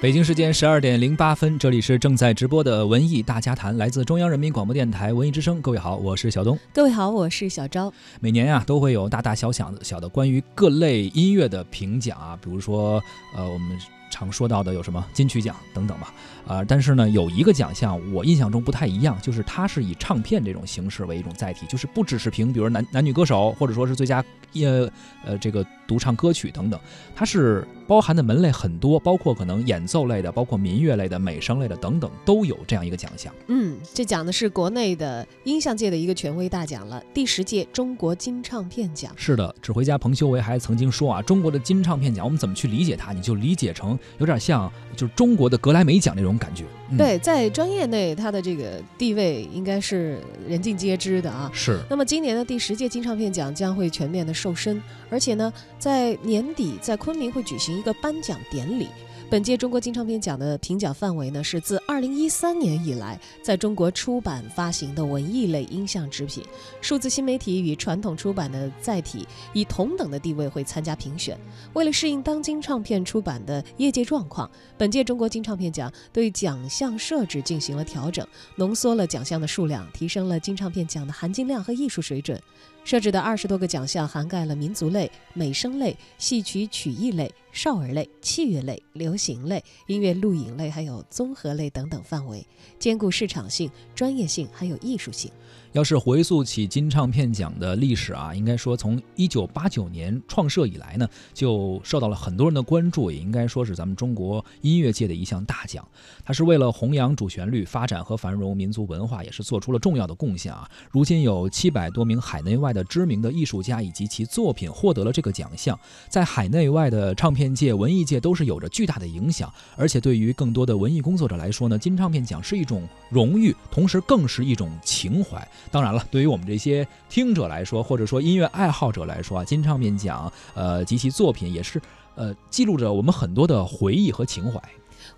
北京时间十二点零八分，这里是正在直播的文艺大家谈，来自中央人民广播电台文艺之声。各位好，我是小东。各位好，我是小昭。每年啊，都会有大大小小的小的关于各类音乐的评奖啊，比如说，呃，我们常说到的有什么金曲奖等等吧。啊，但是呢，有一个奖项我印象中不太一样，就是它是以唱片这种形式为一种载体，就是不只是评，比如男男女歌手，或者说是最佳呃呃这个独唱歌曲等等，它是。包含的门类很多，包括可能演奏类的，包括民乐类的、美声类的等等，都有这样一个奖项。嗯，这讲的是国内的音像界的一个权威大奖了，第十届中国金唱片奖。是的，指挥家彭修为还曾经说啊，中国的金唱片奖，我们怎么去理解它？你就理解成有点像就是中国的格莱美奖那种感觉。对，在专业内，他的这个地位应该是人尽皆知的啊。是。那么今年的第十届金唱片奖将会全面的瘦身，而且呢，在年底在昆明会举行。一个颁奖典礼。本届中国金唱片奖的评奖范围呢，是自二零一三年以来在中国出版发行的文艺类音像制品。数字新媒体与传统出版的载体以同等的地位会参加评选。为了适应当今唱片出版的业界状况，本届中国金唱片奖对奖项设置进行了调整，浓缩了奖项的数量，提升了金唱片奖的含金量和艺术水准。设置的二十多个奖项涵盖了民族类、美声类、戏曲曲艺类、少儿类、器乐类、流行类、音乐录影类，还有综合类等等范围，兼顾市场性、专业性还有艺术性。要是回溯起金唱片奖的历史啊，应该说从一九八九年创设以来呢，就受到了很多人的关注，也应该说是咱们中国音乐界的一项大奖。它是为了弘扬主旋律、发展和繁荣民族文化，也是做出了重要的贡献啊。如今有七百多名海内外的知名的艺术家以及其作品获得了这个奖项，在海内外的唱片界、文艺界都是有着巨大的影响。而且对于更多的文艺工作者来说呢，金唱片奖是一种荣誉，同时更是一种情怀。当然了，对于我们这些听者来说，或者说音乐爱好者来说啊，金唱片奖，呃及其作品也是，呃记录着我们很多的回忆和情怀。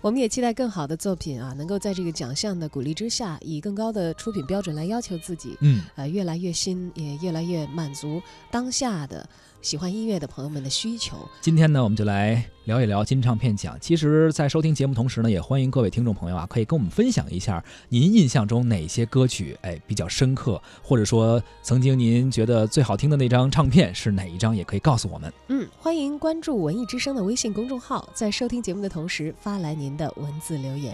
我们也期待更好的作品啊，能够在这个奖项的鼓励之下，以更高的出品标准来要求自己，嗯，呃，越来越新，也越来越满足当下的。喜欢音乐的朋友们的需求。今天呢，我们就来聊一聊金唱片奖。其实，在收听节目同时呢，也欢迎各位听众朋友啊，可以跟我们分享一下您印象中哪些歌曲哎比较深刻，或者说曾经您觉得最好听的那张唱片是哪一张，也可以告诉我们。嗯，欢迎关注文艺之声的微信公众号，在收听节目的同时发来您的文字留言。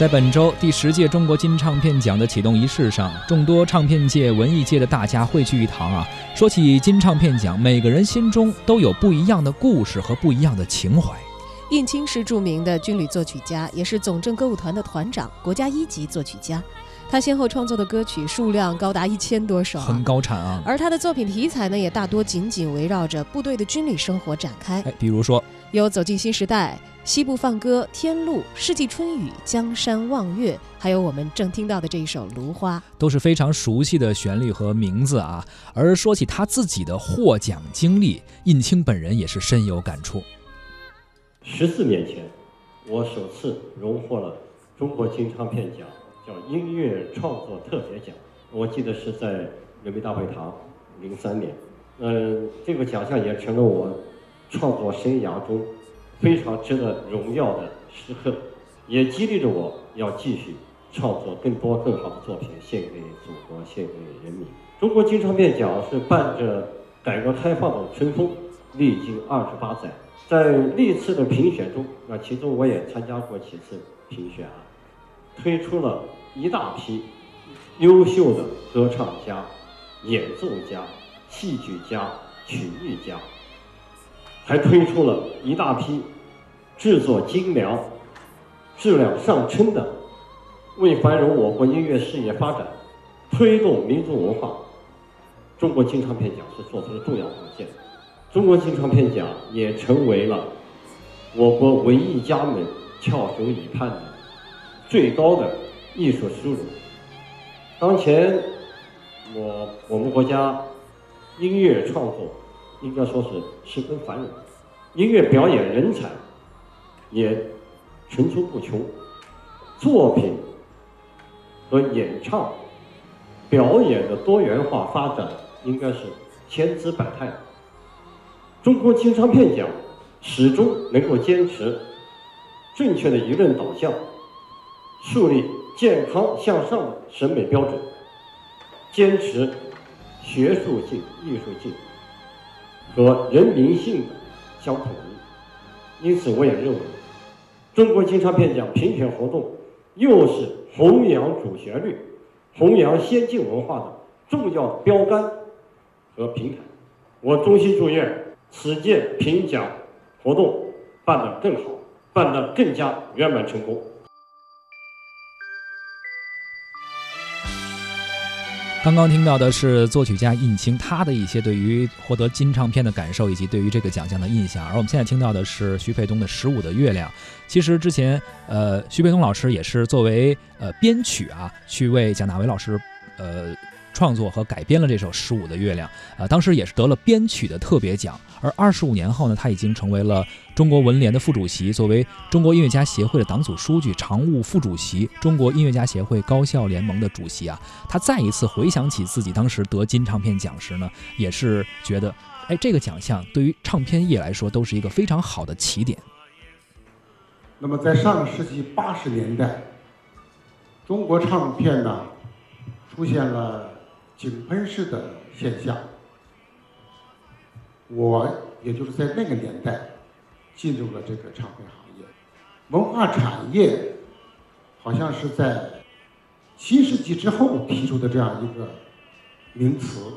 在本周第十届中国金唱片奖的启动仪式上，众多唱片界、文艺界的大家汇聚一堂啊。说起金唱片奖，每个人心中都有不一样的故事和不一样的情怀。应青是著名的军旅作曲家，也是总政歌舞团的团长，国家一级作曲家。他先后创作的歌曲数量高达一千多首，很高产啊。而他的作品题材呢，也大多紧紧围绕着部队的军旅生活展开。哎，比如说有《走进新时代》。西部放歌，天路，世纪春雨，江山望月，还有我们正听到的这一首《芦花》，都是非常熟悉的旋律和名字啊。而说起他自己的获奖经历，印青本人也是深有感触。十四年前，我首次荣获了中国金唱片奖，音乐创作特别奖。我记得是在人民大会堂，零三年。嗯，这个奖项也成了我创作生涯中。非常值得荣耀的时刻，也激励着我要继续创作更多更好的作品，献给祖国，献给人民。中国金唱片奖是伴着改革开放的春风，历经二十八载，在历次的评选中，那其中我也参加过几次评选啊，推出了一大批优秀的歌唱家、演奏家、戏剧家、曲艺家。还推出了一大批制作精良、质量上乘的，为繁荣我国音乐事业发展、推动民族文化，中国金唱片奖是做出了重要贡献。中国金唱片奖也成为了我国文艺家们翘首以盼的最高的艺术殊荣。当前，我我们国家音乐创作应该说是十分繁荣，音乐表演人才也层出不穷，作品和演唱表演的多元化发展应该是千姿百态。中国金唱片奖始终能够坚持正确的舆论导向，树立健康向上的审美标准，坚持学术性、艺术性和人民性的相统一。因此，我也认为，中国金唱片奖评选活动又是弘扬主旋律、弘扬先进文化的重要标杆和平台。我衷心祝愿。此届评奖活动办得更好，办得更加圆满成功。刚刚听到的是作曲家印青他的一些对于获得金唱片的感受，以及对于这个奖项的印象。而我们现在听到的是徐沛东的《十五的月亮》。其实之前，呃，徐沛东老师也是作为呃编曲啊，去为蒋大为老师，呃。创作和改编了这首《十五的月亮》，呃，当时也是得了编曲的特别奖。而二十五年后呢，他已经成为了中国文联的副主席，作为中国音乐家协会的党组书记、常务副主席、中国音乐家协会高校联盟的主席啊，他再一次回想起自己当时得金唱片奖时呢，也是觉得，哎，这个奖项对于唱片业来说都是一个非常好的起点。那么，在上个世纪八十年代，中国唱片呢出现了。井喷式的现象，我也就是在那个年代进入了这个唱片行业。文化产业好像是在新世纪之后提出的这样一个名词。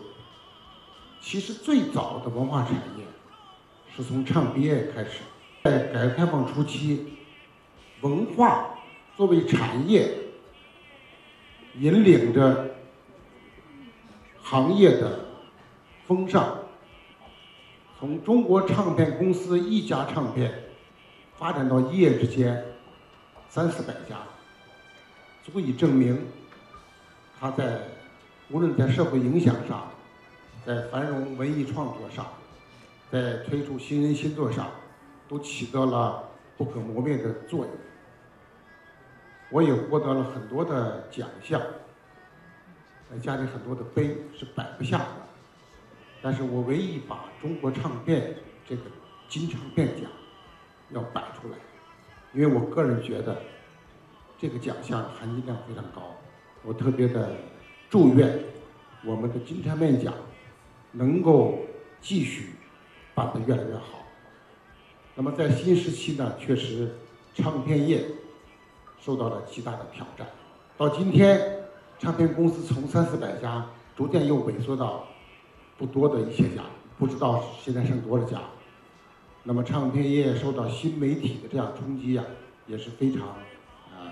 其实最早的文化产业是从唱片业开始，在改革开放初期，文化作为产业引领着。行业的风尚，从中国唱片公司一家唱片发展到一夜之间三四百家，足以证明他在无论在社会影响上，在繁荣文艺创作上，在推出新人新作上，都起到了不可磨灭的作用。我也获得了很多的奖项。家里很多的碑是摆不下的，但是我唯一把中国唱片这个金唱片奖要摆出来，因为我个人觉得这个奖项含金量非常高，我特别的祝愿我们的金唱片奖能够继续办得越来越好。那么在新时期呢，确实唱片业受到了极大的挑战，到今天。唱片公司从三四百家逐渐又萎缩到不多的一些家，不知道现在剩多少家。那么唱片业受到新媒体的这样冲击啊，也是非常呃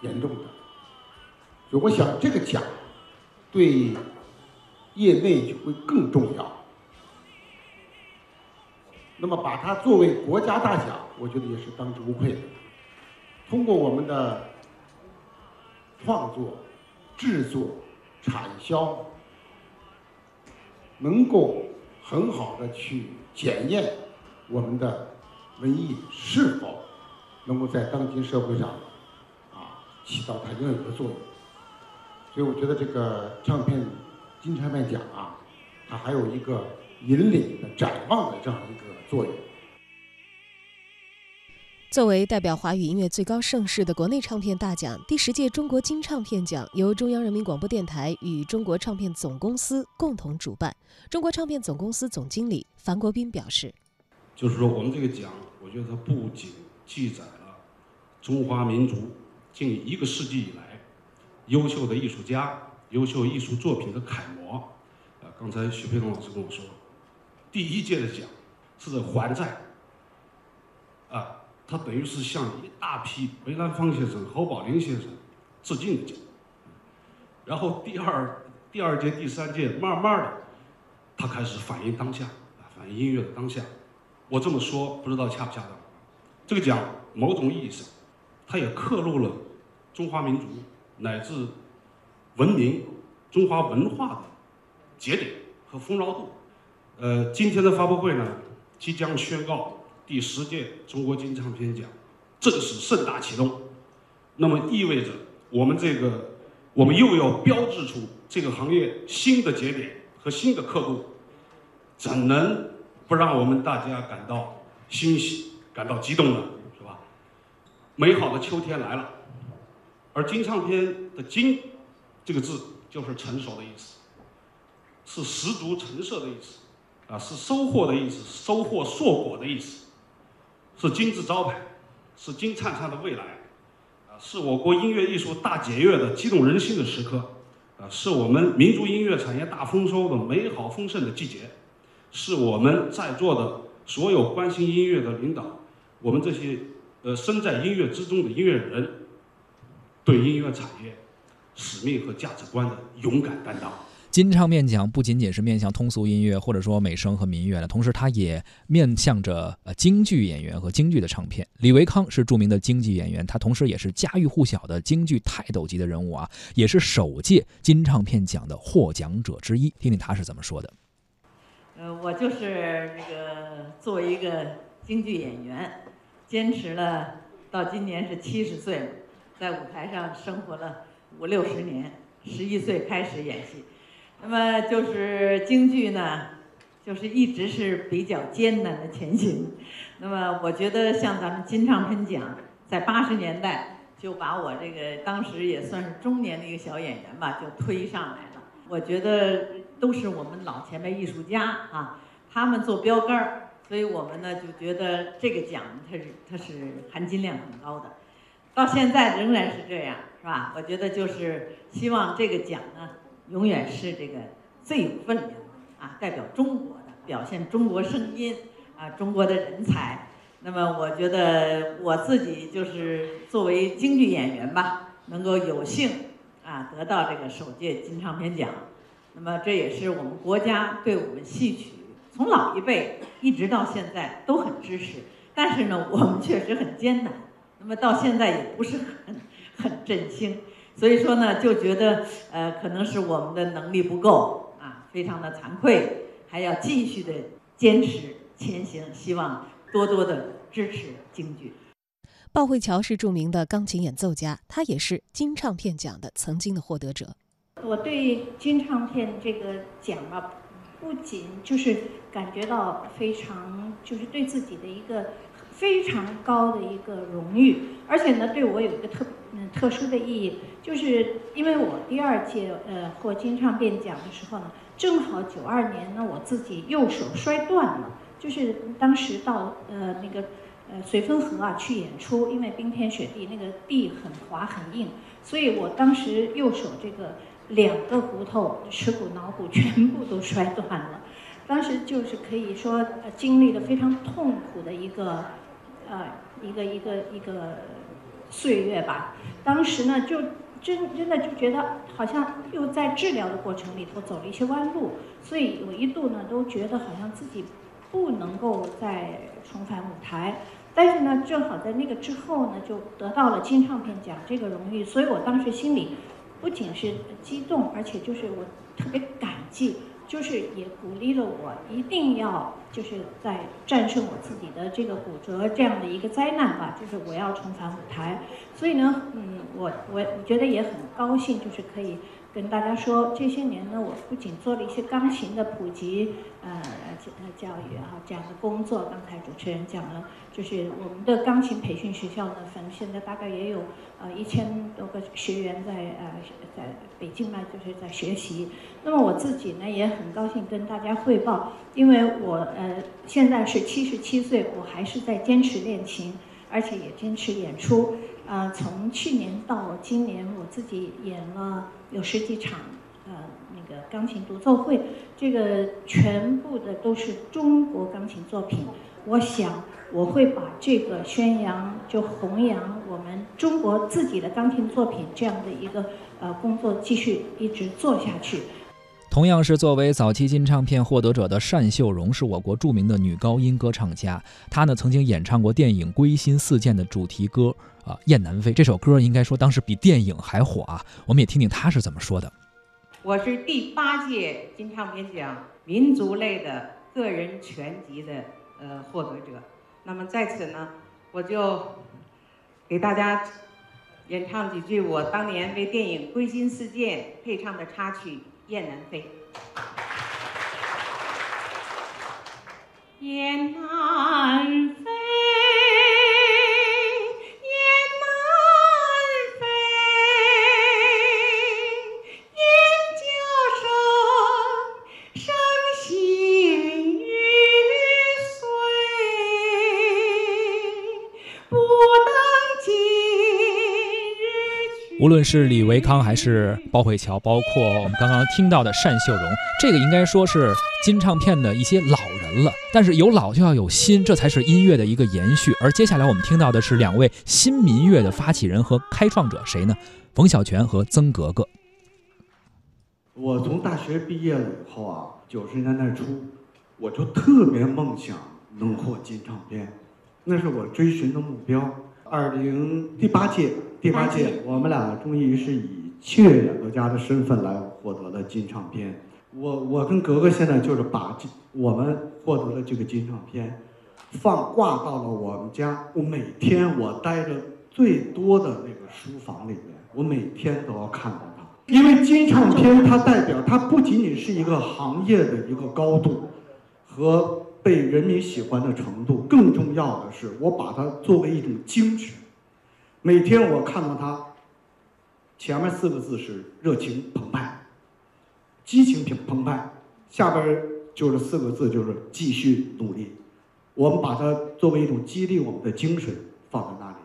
严重的。所以我想这个奖对业内就会更重要。那么把它作为国家大奖，我觉得也是当之无愧的。通过我们的创作。制作、产销，能够很好的去检验我们的文艺是否能够在当今社会上啊起到它应有的作用。所以我觉得这个唱片金唱片奖啊，它还有一个引领的、展望的这样一个作用。作为代表华语音乐最高盛世的国内唱片大奖，第十届中国金唱片奖由中央人民广播电台与中国唱片总公司共同主办。中国唱片总公司总经理樊国斌表示：“就是说，我们这个奖，我觉得它不仅记载了中华民族近一个世纪以来优秀的艺术家、优秀艺术作品的楷模。啊，刚才许培东老师跟我说，第一届的奖是还债。啊。”他等于是向一大批梅兰芳先生、侯宝林先生致敬的奖。然后第二、第二届、第三届，慢慢的，他开始反映当下，反反映音乐的当下。我这么说不知道恰不恰当？这个奖某种意义上，它也刻录了中华民族乃至文明、中华文化的节点和丰饶度。呃，今天的发布会呢，即将宣告第十届中国金唱片奖正式盛大启动。那么意味着我们这个，我们又要标志出这个行业新的节点和新的刻度，怎能不让我们大家感到欣喜、感到激动呢？是吧？美好的秋天来了，而金唱片的“金”这个字就是成熟的意思，是十足成色的意思，啊，是收获的意思，收获硕果的意思，是金字招牌，是金灿灿的未来。啊是我国音乐艺术大检阅的激动人心的时刻，啊，是我们民族音乐产业大丰收的美好丰盛的季节，是我们在座的所有关心音乐的领导，我们这些呃身在音乐之中的音乐人，对音乐产业使命和价值观的勇敢担当。金唱片奖不仅仅是面向通俗音乐或者说美声和民乐的，同时它也面向着呃京剧演员和京剧的唱片。李维康是著名的京剧演员，他同时也是家喻户晓的京剧泰斗级的人物啊，也是首届金唱片奖的获奖者之一。听听他是怎么说的。呃，我就是那个作为一个京剧演员，坚持了到今年是七十岁了，在舞台上生活了五六十年，十一岁开始演戏。那么就是京剧呢，就是一直是比较艰难的前行。那么我觉得像咱们金唱片奖，在八十年代就把我这个当时也算是中年的一个小演员吧，就推上来了。我觉得都是我们老前辈艺术家啊，他们做标杆儿，所以我们呢就觉得这个奖它是它是含金量很高的。到现在仍然是这样，是吧？我觉得就是希望这个奖呢。永远是这个最有分量啊，代表中国的，表现中国声音啊，中国的人才。那么我觉得我自己就是作为京剧演员吧，能够有幸啊得到这个首届金唱片奖。那么这也是我们国家对我们戏曲从老一辈一直到现在都很支持，但是呢，我们确实很艰难。那么到现在也不是很很振兴。所以说呢，就觉得呃，可能是我们的能力不够啊，非常的惭愧，还要继续的坚持前行，希望多多的支持京剧。鲍慧乔是著名的钢琴演奏家，他也是金唱片奖的曾经的获得者。我对金唱片这个奖啊，不仅就是感觉到非常，就是对自己的一个。非常高的一个荣誉，而且呢，对我有一个特嗯特殊的意义，就是因为我第二届呃获金唱片奖的时候呢，正好九二年呢我自己右手摔断了，就是当时到呃那个呃绥芬河啊去演出，因为冰天雪地，那个地很滑很硬，所以我当时右手这个两个骨头耻骨脑骨全部都摔断了，当时就是可以说经历了非常痛苦的一个。呃，一个一个一个岁月吧。当时呢，就真真的就觉得好像又在治疗的过程里头走了一些弯路，所以我一度呢都觉得好像自己不能够再重返舞台。但是呢，正好在那个之后呢，就得到了金唱片奖这个荣誉，所以我当时心里不仅是激动，而且就是我特别感激。就是也鼓励了我，一定要就是在战胜我自己的这个骨折这样的一个灾难吧，就是我要重返舞台。所以呢，嗯，我我我觉得也很高兴，就是可以。跟大家说，这些年呢，我不仅做了一些钢琴的普及，呃，呃教育啊这样的工作。刚才主持人讲了，就是我们的钢琴培训学校呢，反正现在大概也有呃一千多个学员在呃在北京呢，就是在学习。那么我自己呢，也很高兴跟大家汇报，因为我呃现在是七十七岁，我还是在坚持练琴，而且也坚持演出。呃，从去年到今年，我自己演了有十几场，呃，那个钢琴独奏会，这个全部的都是中国钢琴作品。我想我会把这个宣扬，就弘扬我们中国自己的钢琴作品这样的一个呃工作，继续一直做下去。同样是作为早期金唱片获得者的单秀荣，是我国著名的女高音歌唱家。她呢曾经演唱过电影《归心似箭》的主题歌啊，《雁南飞》这首歌应该说当时比电影还火啊。我们也听听他是怎么说的。我是第八届金唱片奖民族类的个人全集的呃获得者。那么在此呢，我就给大家演唱几句我当年为电影《归心似箭》配唱的插曲。雁南飞，雁南飞。无论是李维康还是包慧乔，包括我们刚刚听到的单秀荣，这个应该说是金唱片的一些老人了。但是有老就要有新，这才是音乐的一个延续。而接下来我们听到的是两位新民乐的发起人和开创者，谁呢？冯小泉和曾格格。我从大学毕业了以后啊，九十年代初，我就特别梦想能获金唱片，那是我追寻的目标。二零第八届，第八届，我们俩终于是以器乐演奏家的身份来获得了金唱片。我我跟格格现在就是把这我们获得了这个金唱片放挂到了我们家。我每天我待着最多的那个书房里面，我每天都要看到它，因为金唱片它代表它不仅仅是一个行业的一个高度和。被人民喜欢的程度，更重要的是，我把它作为一种精神。每天我看到它，前面四个字是热情澎湃，激情澎澎湃，下边就是四个字就是继续努力。我们把它作为一种激励我们的精神放在那里，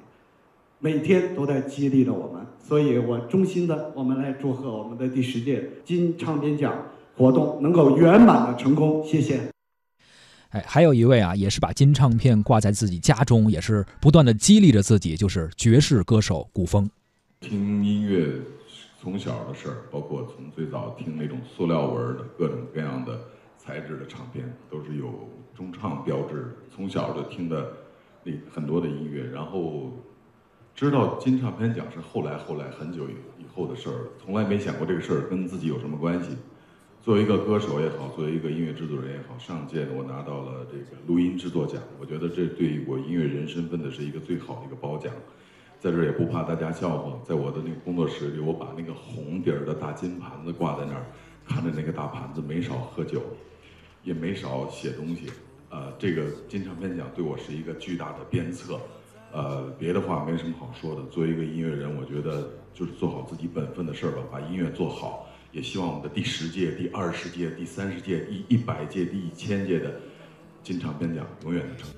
每天都在激励着我们。所以我衷心的，我们来祝贺我们的第十届金唱片奖活动能够圆满的成功。谢谢。哎，还有一位啊，也是把金唱片挂在自己家中，也是不断的激励着自己，就是爵士歌手古风。听音乐从小的事儿，包括从最早听那种塑料纹的各种各样的材质的唱片，都是有中唱标志。从小就听的那很多的音乐，然后知道金唱片奖是后来后来很久以以后的事儿，从来没想过这个事儿跟自己有什么关系。作为一个歌手也好，作为一个音乐制作人也好，上届我拿到了这个录音制作奖，我觉得这对我音乐人身份的是一个最好的一个褒奖。在这儿也不怕大家笑话，在我的那个工作室里，我把那个红底儿的大金盘子挂在那儿，看着那个大盘子，没少喝酒，也没少写东西。呃，这个金唱片奖对我是一个巨大的鞭策。呃，别的话没什么好说的。作为一个音乐人，我觉得就是做好自己本分的事儿吧，把音乐做好。也希望我们的第十届、第二十届、第三十届、第一百届、第一千届的金唱片奖永远的成。